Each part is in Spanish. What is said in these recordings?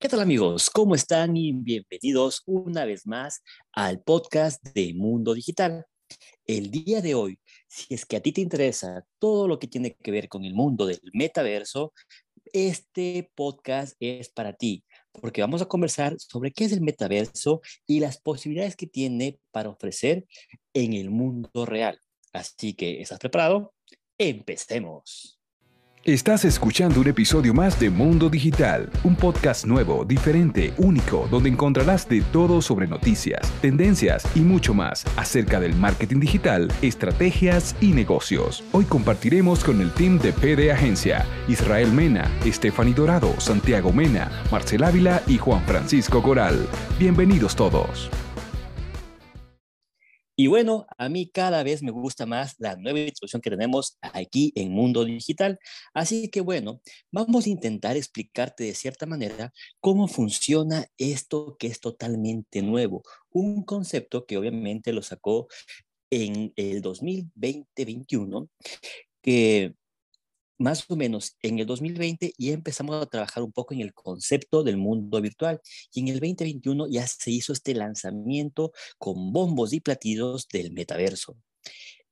¿Qué tal amigos? ¿Cómo están? Y bienvenidos una vez más al podcast de Mundo Digital. El día de hoy, si es que a ti te interesa todo lo que tiene que ver con el mundo del metaverso, este podcast es para ti, porque vamos a conversar sobre qué es el metaverso y las posibilidades que tiene para ofrecer en el mundo real. Así que, ¿estás preparado? Empecemos. Estás escuchando un episodio más de Mundo Digital, un podcast nuevo, diferente, único, donde encontrarás de todo sobre noticias, tendencias y mucho más acerca del marketing digital, estrategias y negocios. Hoy compartiremos con el team de PD Agencia, Israel Mena, Stephanie Dorado, Santiago Mena, Marcel Ávila y Juan Francisco Coral. Bienvenidos todos. Y bueno, a mí cada vez me gusta más la nueva distribución que tenemos aquí en Mundo Digital. Así que bueno, vamos a intentar explicarte de cierta manera cómo funciona esto que es totalmente nuevo. Un concepto que obviamente lo sacó en el 2020-21, que más o menos en el 2020 ya empezamos a trabajar un poco en el concepto del mundo virtual y en el 2021 ya se hizo este lanzamiento con bombos y platillos del metaverso.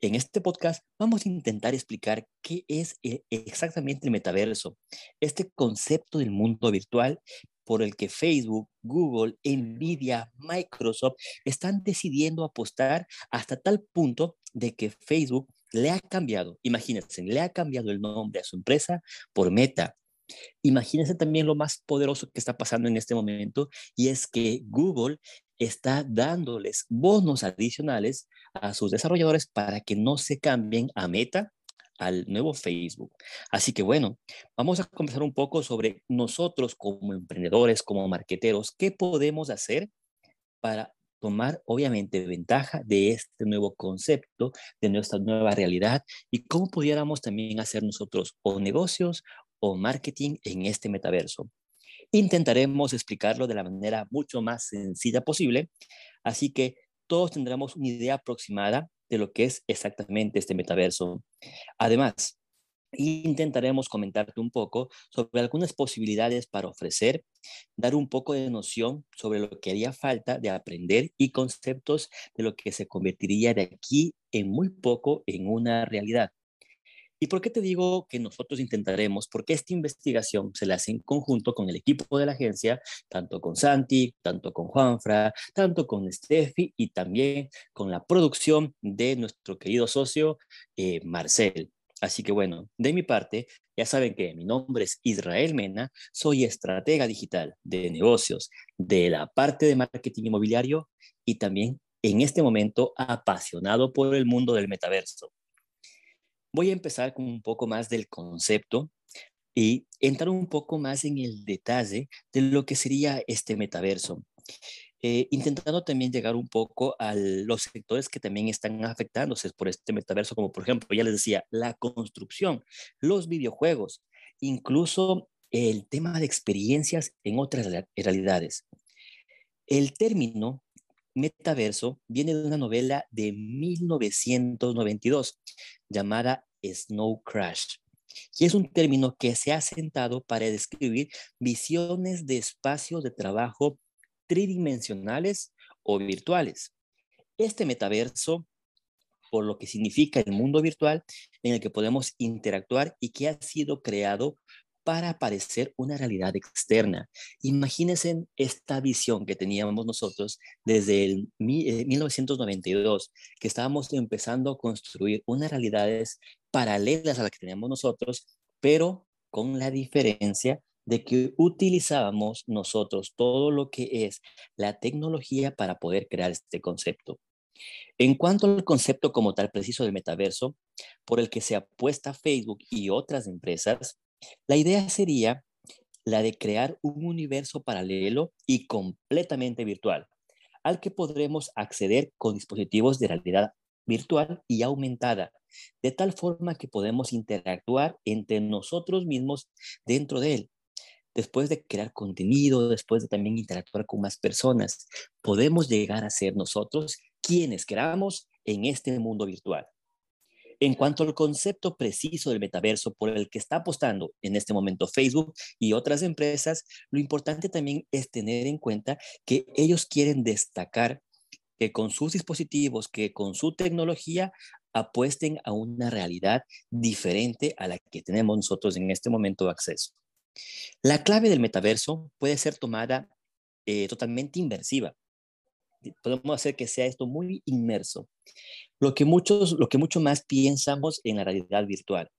En este podcast vamos a intentar explicar qué es eh, exactamente el metaverso, este concepto del mundo virtual por el que Facebook, Google, Nvidia, Microsoft están decidiendo apostar hasta tal punto de que Facebook le ha cambiado, imagínense, le ha cambiado el nombre a su empresa por Meta. Imagínense también lo más poderoso que está pasando en este momento y es que Google está dándoles bonos adicionales a sus desarrolladores para que no se cambien a Meta al nuevo Facebook. Así que bueno, vamos a conversar un poco sobre nosotros como emprendedores, como marqueteros, qué podemos hacer para tomar obviamente ventaja de este nuevo concepto, de nuestra nueva realidad y cómo pudiéramos también hacer nosotros o negocios o marketing en este metaverso. Intentaremos explicarlo de la manera mucho más sencilla posible, así que todos tendremos una idea aproximada de lo que es exactamente este metaverso. Además, intentaremos comentarte un poco sobre algunas posibilidades para ofrecer, dar un poco de noción sobre lo que haría falta de aprender y conceptos de lo que se convertiría de aquí en muy poco en una realidad. ¿Y por qué te digo que nosotros intentaremos? Porque esta investigación se la hace en conjunto con el equipo de la agencia, tanto con Santi, tanto con Juanfra, tanto con Steffi y también con la producción de nuestro querido socio eh, Marcel. Así que bueno, de mi parte, ya saben que mi nombre es Israel Mena, soy estratega digital de negocios de la parte de marketing inmobiliario y también en este momento apasionado por el mundo del metaverso. Voy a empezar con un poco más del concepto y entrar un poco más en el detalle de lo que sería este metaverso. Eh, intentando también llegar un poco a los sectores que también están afectándose por este metaverso, como por ejemplo, ya les decía, la construcción, los videojuegos, incluso el tema de experiencias en otras realidades. El término metaverso viene de una novela de 1992 llamada Snow Crash. Y es un término que se ha sentado para describir visiones de espacios de trabajo tridimensionales o virtuales. Este metaverso, por lo que significa el mundo virtual en el que podemos interactuar y que ha sido creado para parecer una realidad externa. Imagínense esta visión que teníamos nosotros desde el 1992, eh, que estábamos empezando a construir unas realidades paralelas a las que teníamos nosotros, pero con la diferencia de que utilizábamos nosotros todo lo que es la tecnología para poder crear este concepto. En cuanto al concepto como tal preciso del metaverso, por el que se apuesta Facebook y otras empresas, la idea sería la de crear un universo paralelo y completamente virtual, al que podremos acceder con dispositivos de realidad virtual y aumentada, de tal forma que podemos interactuar entre nosotros mismos dentro de él, después de crear contenido, después de también interactuar con más personas, podemos llegar a ser nosotros quienes queramos en este mundo virtual. En cuanto al concepto preciso del metaverso por el que está apostando en este momento Facebook y otras empresas, lo importante también es tener en cuenta que ellos quieren destacar que con sus dispositivos, que con su tecnología apuesten a una realidad diferente a la que tenemos nosotros en este momento acceso. La clave del metaverso puede ser tomada eh, totalmente inversiva. Podemos hacer que sea esto muy inmerso. Lo que muchos, lo que mucho más pensamos en la realidad virtual.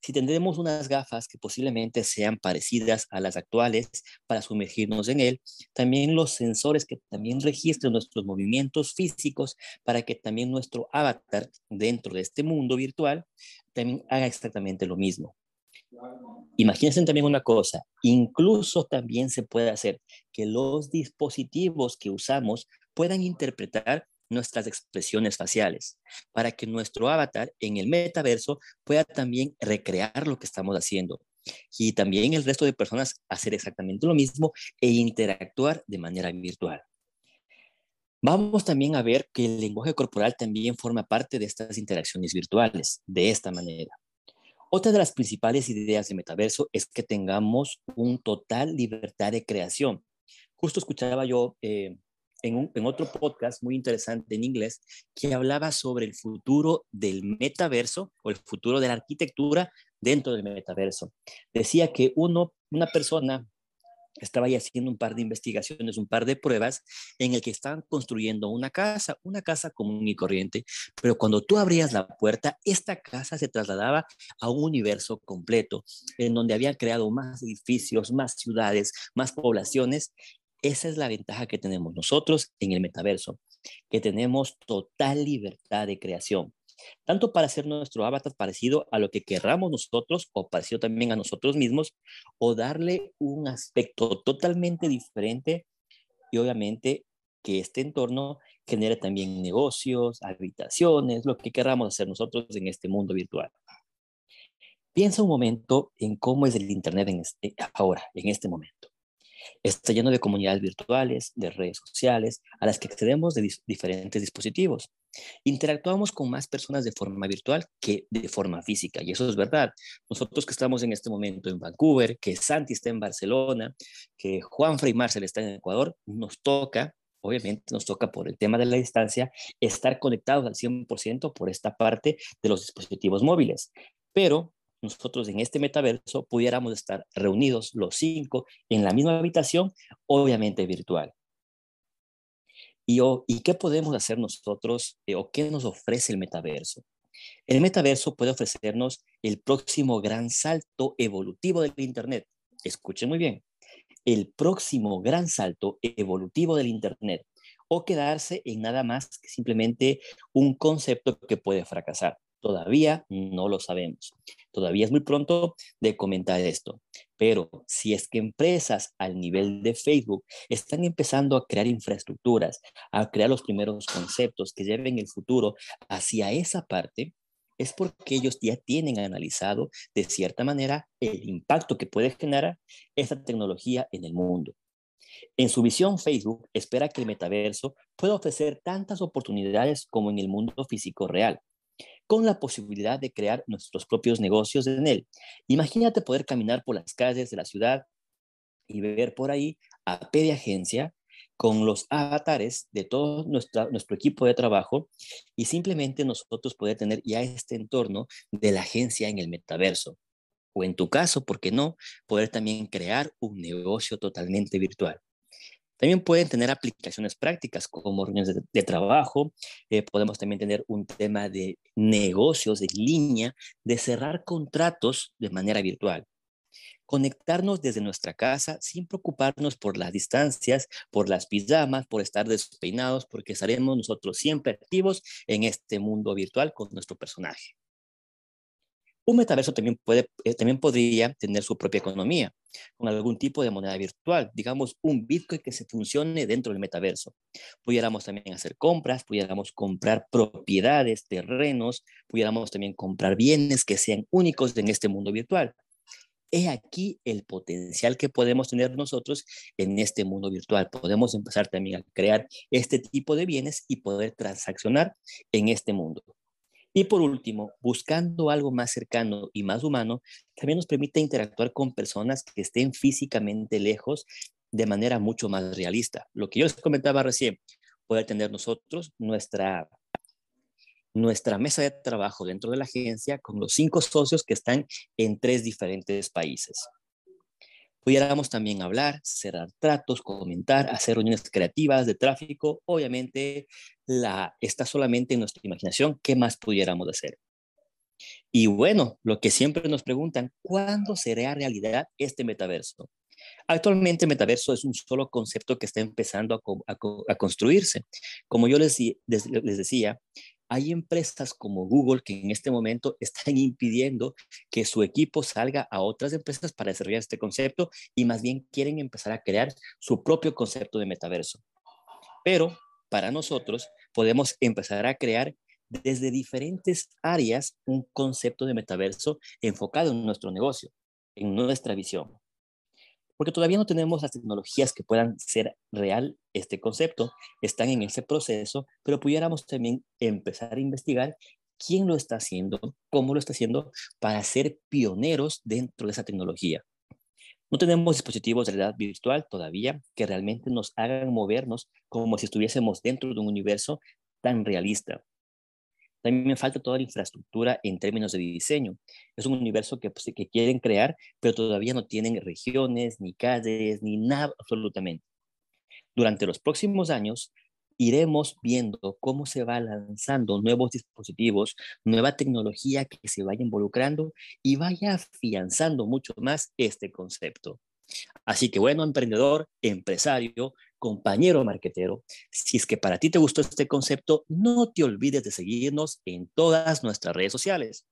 Si tendremos unas gafas que posiblemente sean parecidas a las actuales para sumergirnos en él, también los sensores que también registren nuestros movimientos físicos para que también nuestro avatar dentro de este mundo virtual también haga exactamente lo mismo. Imagínense también una cosa, incluso también se puede hacer que los dispositivos que usamos puedan interpretar nuestras expresiones faciales, para que nuestro avatar en el metaverso pueda también recrear lo que estamos haciendo y también el resto de personas hacer exactamente lo mismo e interactuar de manera virtual. Vamos también a ver que el lenguaje corporal también forma parte de estas interacciones virtuales, de esta manera. Otra de las principales ideas de metaverso es que tengamos un total libertad de creación. Justo escuchaba yo eh, en, otro podcast muy interesante en inglés que hablaba sobre el futuro del metaverso o el futuro de la arquitectura dentro del metaverso. Decía que uno, una persona estaba ahí haciendo un par de investigaciones, un par de pruebas en el que estaban construyendo una casa, una casa común y corriente, pero cuando tú abrías la puerta, esta casa se trasladaba a un universo completo, en donde habían creado más edificios, más ciudades, más poblaciones, esa es la ventaja que tenemos nosotros en el metaverso, que tenemos total libertad de creación, tanto para hacer nuestro avatar parecido a lo que querramos nosotros o parecido también a nosotros mismos, o darle un aspecto totalmente diferente y obviamente que este entorno genere también negocios, habitaciones, lo que querramos hacer nosotros en este mundo virtual. Piensa un momento en cómo es el Internet este, ahora, en este momento. Está lleno de comunidades virtuales, de redes sociales, a las que accedemos de diferentes dispositivos. Interactuamos con más personas de forma virtual que de forma física, y eso es verdad. Nosotros que estamos en este momento en Vancouver, que Santi está en Barcelona, que Juan Frey Marcel está en Ecuador, nos toca obviamente nos toca por el tema de la distancia estar conectados al 100% por esta parte de los dispositivos móviles. Pero nosotros en este metaverso pudiéramos estar reunidos los cinco en la misma habitación, obviamente virtual. ¿Y, ¿y qué podemos hacer nosotros eh, o qué nos ofrece el metaverso? El metaverso puede ofrecernos el próximo gran salto evolutivo del Internet. Escuchen muy bien, el próximo gran salto evolutivo del Internet o quedarse en nada más que simplemente un concepto que puede fracasar. Todavía no lo sabemos. Todavía es muy pronto de comentar esto. Pero si es que empresas al nivel de Facebook están empezando a crear infraestructuras, a crear los primeros conceptos que lleven el futuro hacia esa parte, es porque ellos ya tienen analizado de cierta manera el impacto que puede generar esta tecnología en el mundo. En su visión, Facebook espera que el metaverso pueda ofrecer tantas oportunidades como en el mundo físico real con la posibilidad de crear nuestros propios negocios en él. Imagínate poder caminar por las calles de la ciudad y ver por ahí a P de agencia con los avatares de todo nuestro equipo de trabajo y simplemente nosotros poder tener ya este entorno de la agencia en el metaverso. O en tu caso, ¿por qué no? Poder también crear un negocio totalmente virtual. También pueden tener aplicaciones prácticas como reuniones de, trabajo. Eh, podemos también tener un tema de negocios en línea, de cerrar contratos de manera virtual. Conectarnos desde nuestra casa sin preocuparnos por las distancias, por las pijamas, por estar despeinados, porque estaremos nosotros siempre activos en este mundo virtual con nuestro personaje. Un metaverso también, puede, eh, también podría tener su propia economía con algún tipo de moneda virtual, digamos un Bitcoin que se funcione dentro del metaverso. Pudiéramos también hacer compras, pudiéramos comprar propiedades, terrenos, pudiéramos también comprar bienes que sean únicos en este mundo virtual. He aquí el potencial que podemos tener nosotros en este mundo virtual. Podemos empezar también a crear este tipo de bienes y poder transaccionar en este mundo. Y por último, buscando algo más cercano y más humano, también nos permite interactuar con personas que estén físicamente lejos de manera mucho más realista. Lo que yo les comentaba recién, poder tener nosotros nuestra, nuestra mesa de trabajo dentro de la agencia con los cinco socios que están en tres diferentes países. Pudiéramos también hablar, cerrar tratos, comentar, hacer reuniones creativas de tráfico. Obviamente, la, está solamente en nuestra imaginación. ¿Qué más pudiéramos hacer? Y bueno, lo que siempre nos preguntan, ¿cuándo será realidad este metaverso? Actualmente el metaverso es un solo concepto que está empezando a, a construirse. Como yo les, les decía, hay empresas como Google que en este momento están impidiendo que su equipo salga a otras empresas para desarrollar este concepto y más bien quieren empezar a crear su propio concepto de metaverso. Pero para nosotros podemos empezar a crear desde diferentes áreas un concepto de metaverso enfocado en nuestro negocio, en nuestra visión porque todavía no tenemos las tecnologías que puedan ser real este concepto, están en ese proceso, pero pudiéramos también empezar a investigar quién lo está haciendo, cómo lo está haciendo, para ser pioneros dentro de esa tecnología. No tenemos dispositivos de realidad virtual todavía que realmente nos hagan movernos como si estuviésemos dentro de un universo tan realista. También me falta toda la infraestructura en términos de diseño. Es un universo que, pues, que quieren crear, pero todavía no tienen regiones, ni calles, ni nada absolutamente. Durante los próximos años, iremos viendo cómo se va lanzando nuevos dispositivos, nueva tecnología que se vaya involucrando y vaya afianzando mucho más este concepto. Así que bueno, emprendedor, empresario, compañero marquetero, si es que para ti te gustó este concepto, no te olvides de seguirnos en todas nuestras redes sociales.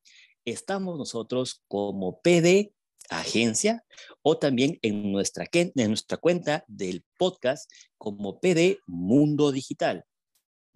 Estamos nosotros como PD Agencia o también en nuestra, en nuestra cuenta del podcast como PD Mundo Digital.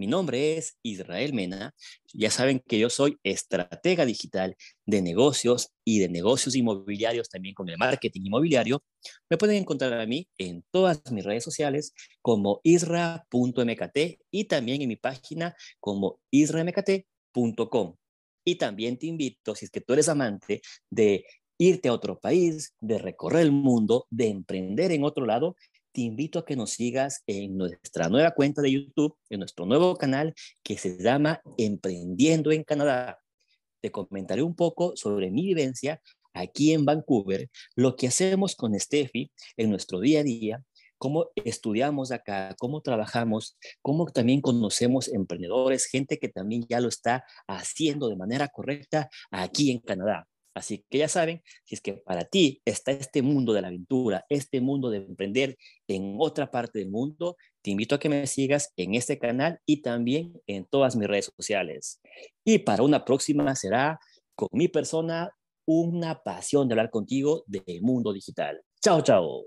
Mi nombre es Israel Mena. Ya saben que yo soy estratega digital de negocios y de negocios inmobiliarios también con el marketing inmobiliario. Me pueden encontrar a mí en todas mis redes sociales como isra.mkt y también en mi página como isramkt.com. Y también te invito, si es que tú eres amante de irte a otro país, de recorrer el mundo, de emprender en otro lado, te invito a que nos sigas en nuestra nueva cuenta de YouTube, en nuestro nuevo canal que se llama Emprendiendo en Canadá. Te comentaré un poco sobre mi vivencia aquí en Vancouver, lo que hacemos con Steffi en nuestro día a día, cómo estudiamos acá, cómo trabajamos, cómo también conocemos emprendedores, gente que también ya lo está haciendo de manera correcta aquí en Canadá. Así que ya saben, si es que para ti está este mundo de la aventura, este mundo de emprender en otra parte del mundo, te invito a que me sigas en este canal y también en todas mis redes sociales. Y para una próxima será con mi persona una pasión de hablar contigo del mundo digital. Chao, chao.